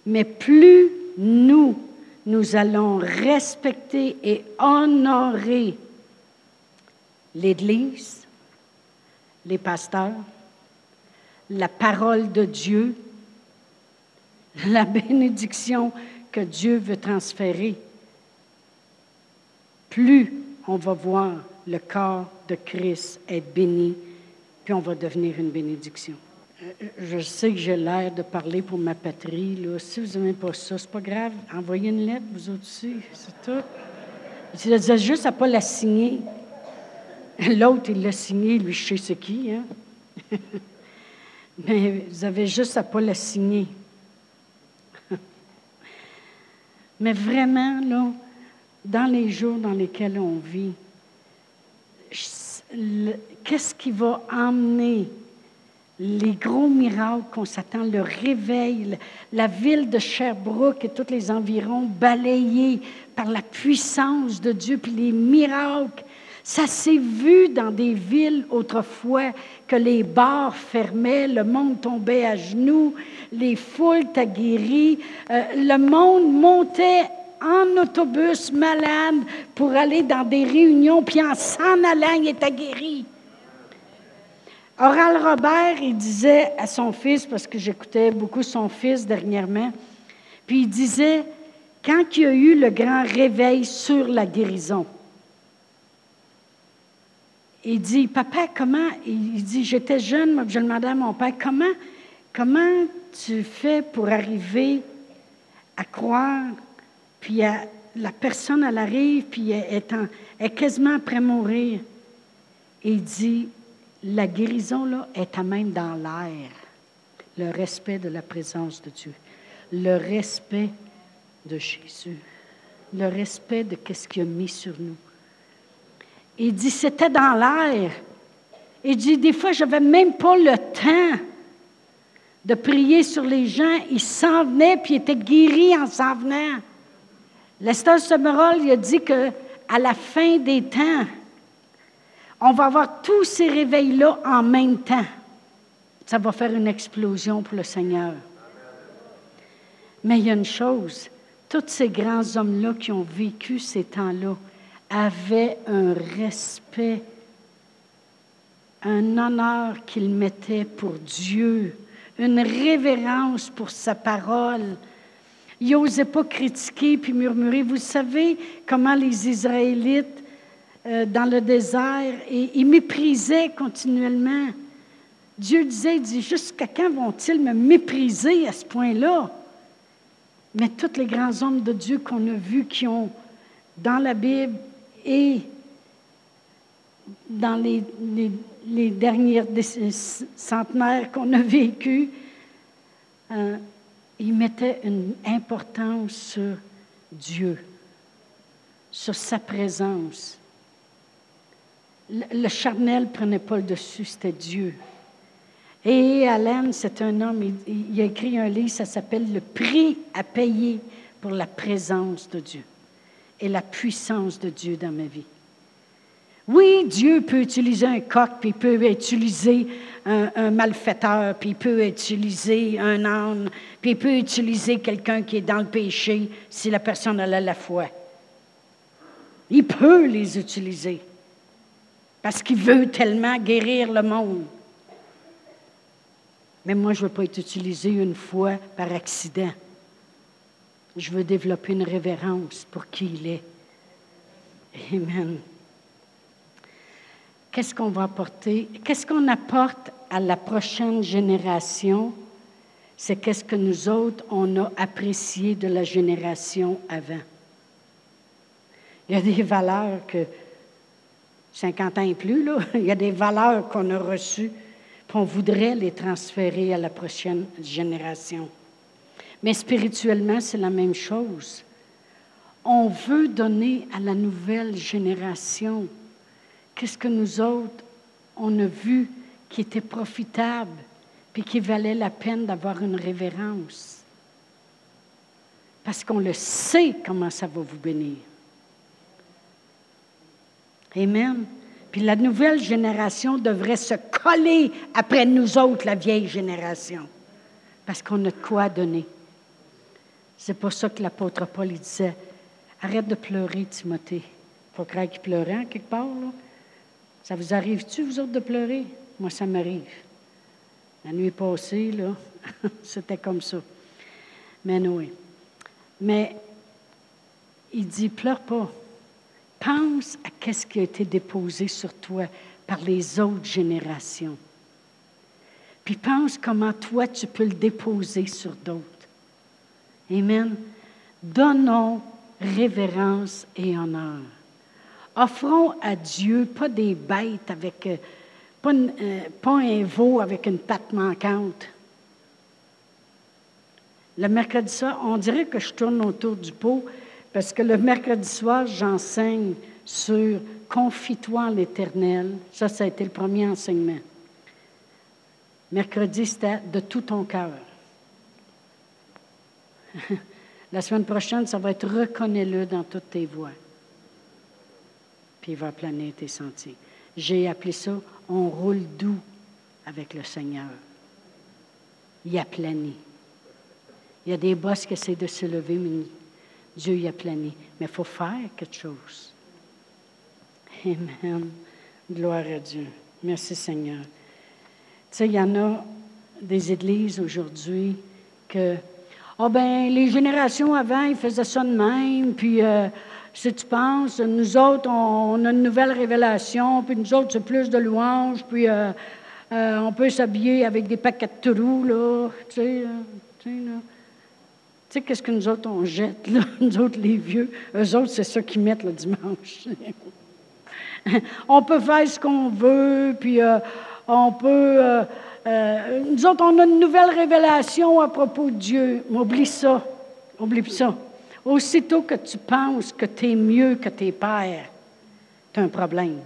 S2: Mais plus nous, nous allons respecter et honorer l'Église, les pasteurs, la parole de Dieu, la bénédiction que Dieu veut transférer, plus on va voir le corps de Christ être béni, puis on va devenir une bénédiction. Euh, je sais que j'ai l'air de parler pour ma patrie. Là. Si vous n'aimez pas ça, c'est pas grave. Envoyez une lettre, vous aussi, c'est tout. Vous avez juste à ne pas la signer. L'autre, il l'a signé, lui, je sais qui. Hein? Mais vous avez juste à ne pas la signer. Mais vraiment, là, dans les jours dans lesquels on vit, qu'est-ce qui va emmener les gros miracles qu'on s'attend, le réveil, la ville de Sherbrooke et tous les environs balayés par la puissance de Dieu, puis les miracles. Ça s'est vu dans des villes autrefois que les bars fermaient, le monde tombait à genoux, les foules étaient guéries, euh, le monde montait en autobus malade pour aller dans des réunions, puis en s'en allant, il était guéri. Oral Robert, il disait à son fils, parce que j'écoutais beaucoup son fils dernièrement, puis il disait, quand il y a eu le grand réveil sur la guérison, il dit, papa, comment, il dit, j'étais jeune, je demandais à mon père, comment, comment tu fais pour arriver à croire, puis la personne, elle arrive, puis elle est, quasiment après mourir. Il dit, la guérison, est à même dans l'air. Le respect de la présence de Dieu. Le respect de Jésus. Le respect de ce qu'il a mis sur nous. Il dit, c'était dans l'air. Il dit, des fois, je n'avais même pas le temps de prier sur les gens. Ils s'en venaient, puis ils étaient guéris en s'en venant. Lester Summerall, il a dit qu'à la fin des temps, on va avoir tous ces réveils-là en même temps. Ça va faire une explosion pour le Seigneur. Mais il y a une chose, tous ces grands hommes-là qui ont vécu ces temps-là avaient un respect, un honneur qu'ils mettaient pour Dieu, une révérence pour sa parole. Ils n'osaient pas critiquer puis murmurer. Vous savez comment les Israélites euh, dans le désert et ils méprisaient continuellement. Dieu disait, il dit, jusqu'à quand vont-ils me mépriser à ce point-là? Mais tous les grands hommes de Dieu qu'on a vus, qui ont, dans la Bible et dans les, les, les derniers centenaires qu'on a vécus, euh, ils mettaient une importance sur Dieu, sur sa présence le charnel ne prenait pas le dessus, c'était Dieu. Et Alain, c'est un homme, il, a écrit un livre, ça s'appelle Le prix à payer pour la présence de Dieu et la puissance de Dieu dans ma vie. Oui, Dieu peut utiliser un coq, puis il peut utiliser un, malfaiteur, puis il peut utiliser un âne, puis il peut utiliser quelqu'un qui est dans le péché si la personne a la foi. Il peut les utiliser parce qu'il veut tellement guérir le monde. Mais moi, je ne veux pas être utilisé une fois par accident. Je veux développer une révérence pour qui il est. Amen. Qu'est-ce qu'on va apporter? Qu'est-ce qu'on apporte à la prochaine génération? C'est qu'est-ce que nous autres, on a apprécié de la génération avant. Il y a des valeurs que 50 ans et plus, là, il y a des valeurs qu'on a reçues, qu'on voudrait les transférer à la prochaine génération. Mais spirituellement, c'est la même chose. On veut donner à la nouvelle génération qu'est-ce que nous autres, on a vu qui était profitable, puis qui valait la peine d'avoir une révérence. Parce qu'on le sait comment ça va vous bénir. Amen. Puis la nouvelle génération devrait se coller après nous autres, la vieille génération, parce qu'on a de quoi donner. C'est pour ça que l'apôtre Paul disait Arrête de pleurer, Timothée. Il faut croire qu'il pleurait en quelque part. Là. Ça vous arrive-tu, vous autres, de pleurer? Moi, ça m'arrive. La nuit passée, là, c'était comme ça. Mais oui. Mais il dit, pleure pas. Pense à ce qui a été déposé sur toi par les autres générations. Puis pense comment toi tu peux le déposer sur d'autres. Amen. Donnons révérence et honneur. Offrons à Dieu pas des bêtes avec, euh, pas, euh, pas un veau avec une patte manquante. Le mercredi soir, on dirait que je tourne autour du pot parce que le mercredi soir, j'enseigne sur Confie-toi en l'Éternel. Ça, ça a été le premier enseignement. Mercredi, c'était de tout ton cœur. La semaine prochaine, ça va être reconnais-le dans toutes tes voies. Puis il va planer tes sentiers. J'ai appelé ça on roule doux avec le Seigneur. Il a plané. Il y a des bosses qui essaient de se lever, mais Dieu y a plané. Mais il faut faire quelque chose. Amen. Gloire à Dieu. Merci Seigneur. Tu sais, il y en a des églises aujourd'hui que, oh ben, les générations avant, ils faisaient ça de même, puis euh, si tu penses, nous autres, on, a une nouvelle révélation, puis nous autres, c'est plus de louanges, puis euh, euh, on peut s'habiller avec des paquets de trous, là, tu sais, tu sais, là. Tu sais, qu'est-ce que nous autres, on jette, là, nous autres, les vieux? Eux autres, c'est ça qu'ils mettent le dimanche. on peut faire ce qu'on veut, puis euh, on peut... Euh, nous autres, on a une nouvelle révélation à propos de Dieu. Oublie ça. Oublie ça. Aussitôt que tu penses que tu es mieux que tes pères, tu as un problème.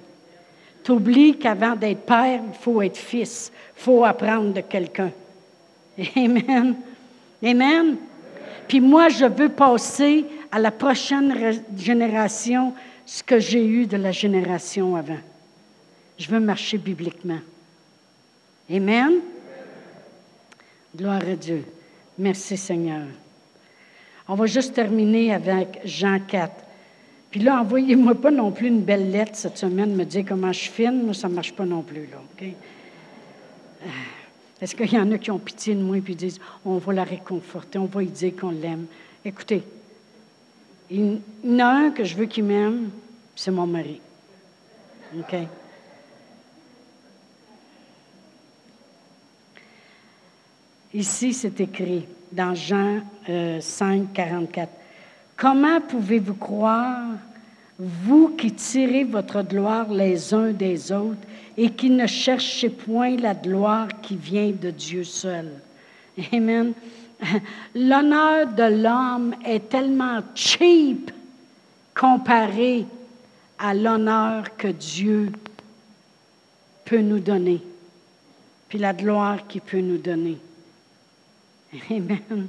S2: Tu oublies qu'avant d'être père, il faut être fils. Il faut apprendre de quelqu'un. Amen. Amen. Puis moi, je veux passer à la prochaine génération ce que j'ai eu de la génération avant. Je veux marcher bibliquement. Amen. Gloire à Dieu. Merci Seigneur. On va juste terminer avec Jean 4. Puis là, envoyez-moi pas non plus une belle lettre cette semaine, me dire comment je filme. Moi, ça ne marche pas non plus. Là? Euh, est-ce qu'il y en a qui ont pitié de moi et disent on va la réconforter, on va lui dire qu'on l'aime? Écoutez, il y en a un que je veux qu'il m'aime, c'est mon mari. OK? Ici, c'est écrit dans Jean 5, euh, 44. Comment pouvez-vous croire, vous qui tirez votre gloire les uns des autres et qui ne cherchez point la gloire qui vient de Dieu seul? Amen. L'honneur de l'homme est tellement cheap comparé à l'honneur que Dieu peut nous donner, puis la gloire qu'il peut nous donner. Amen.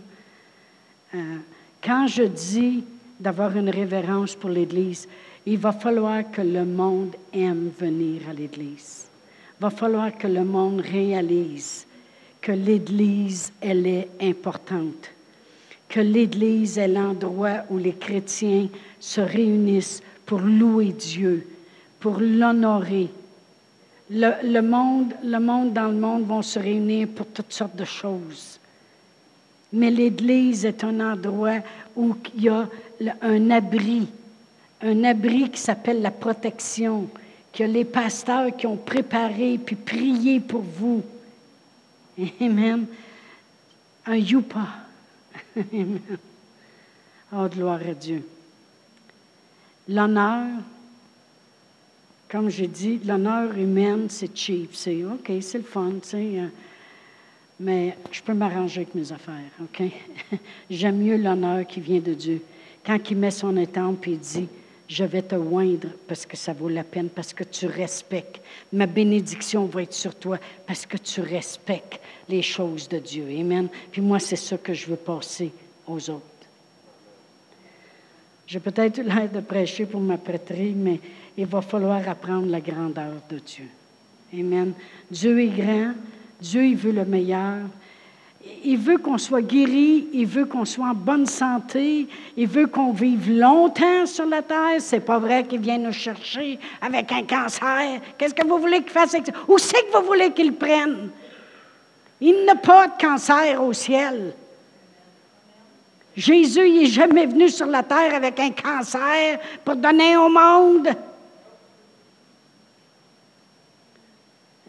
S2: Euh, quand je dis d'avoir une révérence pour l'Église, il va falloir que le monde aime venir à l'Église. Il va falloir que le monde réalise que l'Église, elle est importante, que l'Église est l'endroit où les chrétiens se réunissent pour louer Dieu, pour l'honorer. Le, monde, le monde dans le monde vont se réunir pour toutes sortes de choses. Mais l'Église est un endroit où il y a un abri, un abri qui s'appelle la protection, que les pasteurs qui ont préparé puis prié pour vous Amen. Un youpa. Amen. Oh, gloire à Dieu. L'honneur, comme j'ai dit, l'honneur humain, c'est cheap. C'est OK, c'est le fun, tu sais. Mais je peux m'arranger avec mes affaires, OK? J'aime mieux l'honneur qui vient de Dieu. Quand il met son étampe et il dit je vais te oindre parce que ça vaut la peine, parce que tu respectes. Ma bénédiction va être sur toi parce que tu respectes les choses de Dieu. Amen. Puis moi, c'est ça que je veux passer aux autres. J'ai peut-être l'air de prêcher pour ma prêtrise, mais il va falloir apprendre la grandeur de Dieu. Amen. Dieu est grand. Dieu, il veut le meilleur il veut qu'on soit guéri, il veut qu'on soit en bonne santé, il veut qu'on vive longtemps sur la terre. C'est pas vrai qu'il vient nous chercher avec un cancer. Qu'est-ce que vous voulez qu'il fasse avec ça? Où c'est que vous voulez qu'il prenne? Il n'a pas de cancer au ciel. Jésus, il n'est jamais venu sur la terre avec un cancer pour donner au monde.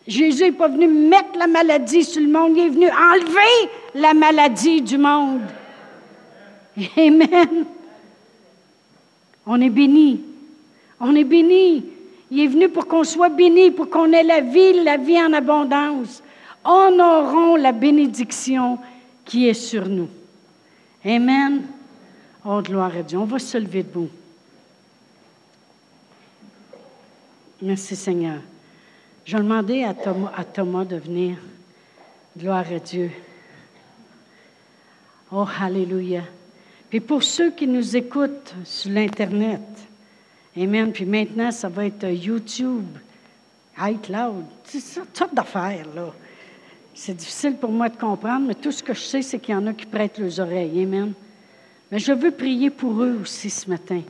S2: Jésus n'est pas venu mettre la maladie sur le monde, il est venu enlever la maladie du monde. Amen. On est béni. On est béni. Il est venu pour qu'on soit béni, pour qu'on ait la vie, la vie en abondance. Honorons la bénédiction qui est sur nous. Amen. Oh, gloire à Dieu. On va se lever debout. Merci Seigneur. Je demander à Thomas, à Thomas de venir. Gloire à Dieu. Oh, Alléluia. Puis pour ceux qui nous écoutent sur l'Internet, Amen. Puis maintenant, ça va être YouTube, iCloud, c'est sorte d'affaires, là. C'est difficile pour moi de comprendre, mais tout ce que je sais, c'est qu'il y en a qui prêtent leurs oreilles. Amen. Mais je veux prier pour eux aussi ce matin.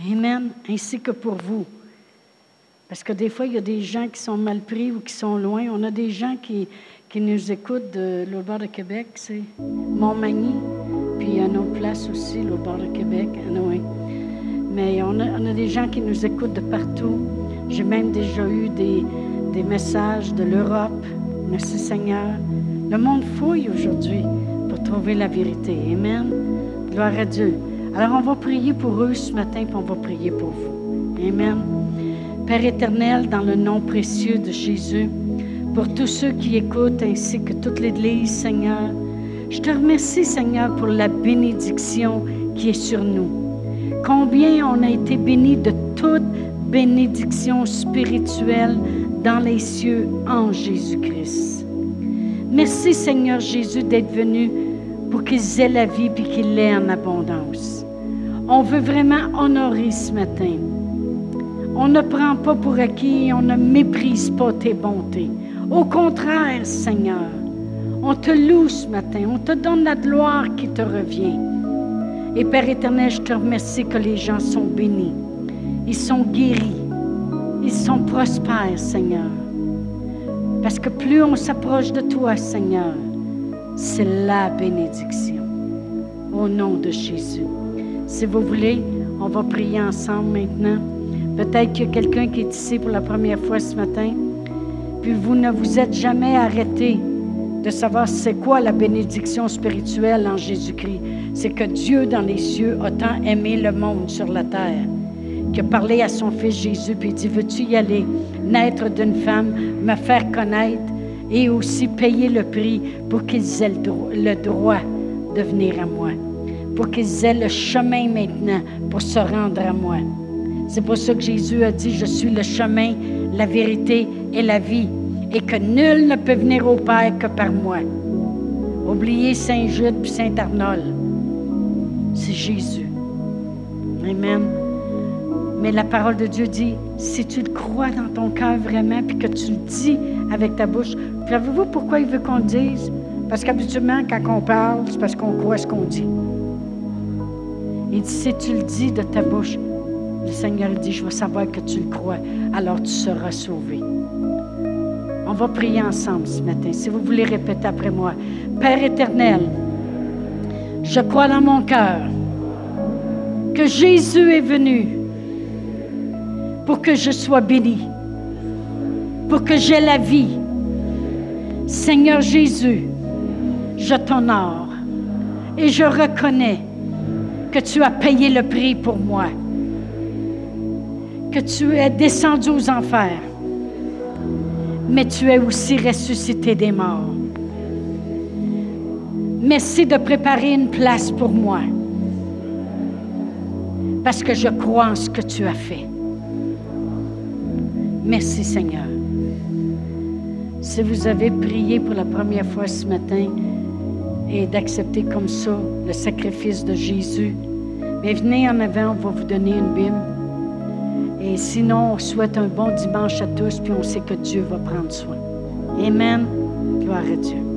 S2: Amen. Ainsi que pour vous. Parce que des fois, il y a des gens qui sont mal pris ou qui sont loin. On a des gens qui, qui nous écoutent de l'autre bord de Québec, c'est Montmagny. Puis il y a une autre place aussi, l'autre bord de Québec, anyway. Mais on a, on a, des gens qui nous écoutent de partout. J'ai même déjà eu des, des messages de l'Europe. Merci Seigneur. Le monde fouille aujourd'hui pour trouver la vérité. Amen. Gloire à Dieu. Alors on va prier pour eux ce matin, puis on va prier pour vous. Amen. Père éternel, dans le nom précieux de Jésus, pour tous ceux qui écoutent ainsi que toute l'Église, Seigneur, je te remercie, Seigneur, pour la bénédiction qui est sur nous. Combien on a été bénis de toute bénédiction spirituelle dans les cieux en Jésus-Christ. Merci Seigneur Jésus d'être venu pour qu'ils aient la vie et qu'ils l'aient en abondance. On veut vraiment honorer ce matin. On ne prend pas pour acquis, on ne méprise pas tes bontés. Au contraire, Seigneur, on te loue ce matin, on te donne la gloire qui te revient. Et Père éternel, je te remercie que les gens sont bénis, ils sont guéris, ils sont prospères, Seigneur. Parce que plus on s'approche de toi, Seigneur, c'est la bénédiction. Au nom de Jésus. Si vous voulez, on va prier ensemble maintenant. Peut-être qu'il y a quelqu'un qui est ici pour la première fois ce matin, puis vous ne vous êtes jamais arrêté de savoir c'est quoi la bénédiction spirituelle en Jésus-Christ. C'est que Dieu dans les cieux a tant aimé le monde sur la terre qui a parlé à son fils Jésus, puis il dit, veux-tu y aller, naître d'une femme, me faire connaître et aussi payer le prix pour qu'ils aient le droit, le droit de venir à moi, pour qu'ils aient le chemin maintenant pour se rendre à moi? C'est pour ça que Jésus a dit, je suis le chemin, la vérité et la vie, et que nul ne peut venir au Père que par moi. Oubliez Saint-Jude puis Saint-Arnold. C'est Jésus. Amen. Mais la parole de Dieu dit, si tu le crois dans ton cœur vraiment, puis que tu le dis avec ta bouche, savez-vous pourquoi il veut qu'on le dise? Parce qu'habituellement, quand on parle, c'est parce qu'on croit ce qu'on dit. Il dit, si tu le dis de ta bouche, le Seigneur dit, je veux savoir que tu le crois, alors tu seras sauvé. On va prier ensemble ce matin. Si vous voulez répéter après moi, Père éternel, je crois dans mon cœur que Jésus est venu pour que je sois béni, pour que j'ai la vie. Seigneur Jésus, je t'honore et je reconnais que tu as payé le prix pour moi, que tu es descendu aux enfers, mais tu es aussi ressuscité des morts. Merci de préparer une place pour moi, parce que je crois en ce que tu as fait. Merci Seigneur. Si vous avez prié pour la première fois ce matin et d'accepter comme ça le sacrifice de Jésus, mais venez en avant, on va vous donner une Bible. Et sinon, on souhaite un bon dimanche à tous, puis on sait que Dieu va prendre soin. Amen. Gloire à Dieu.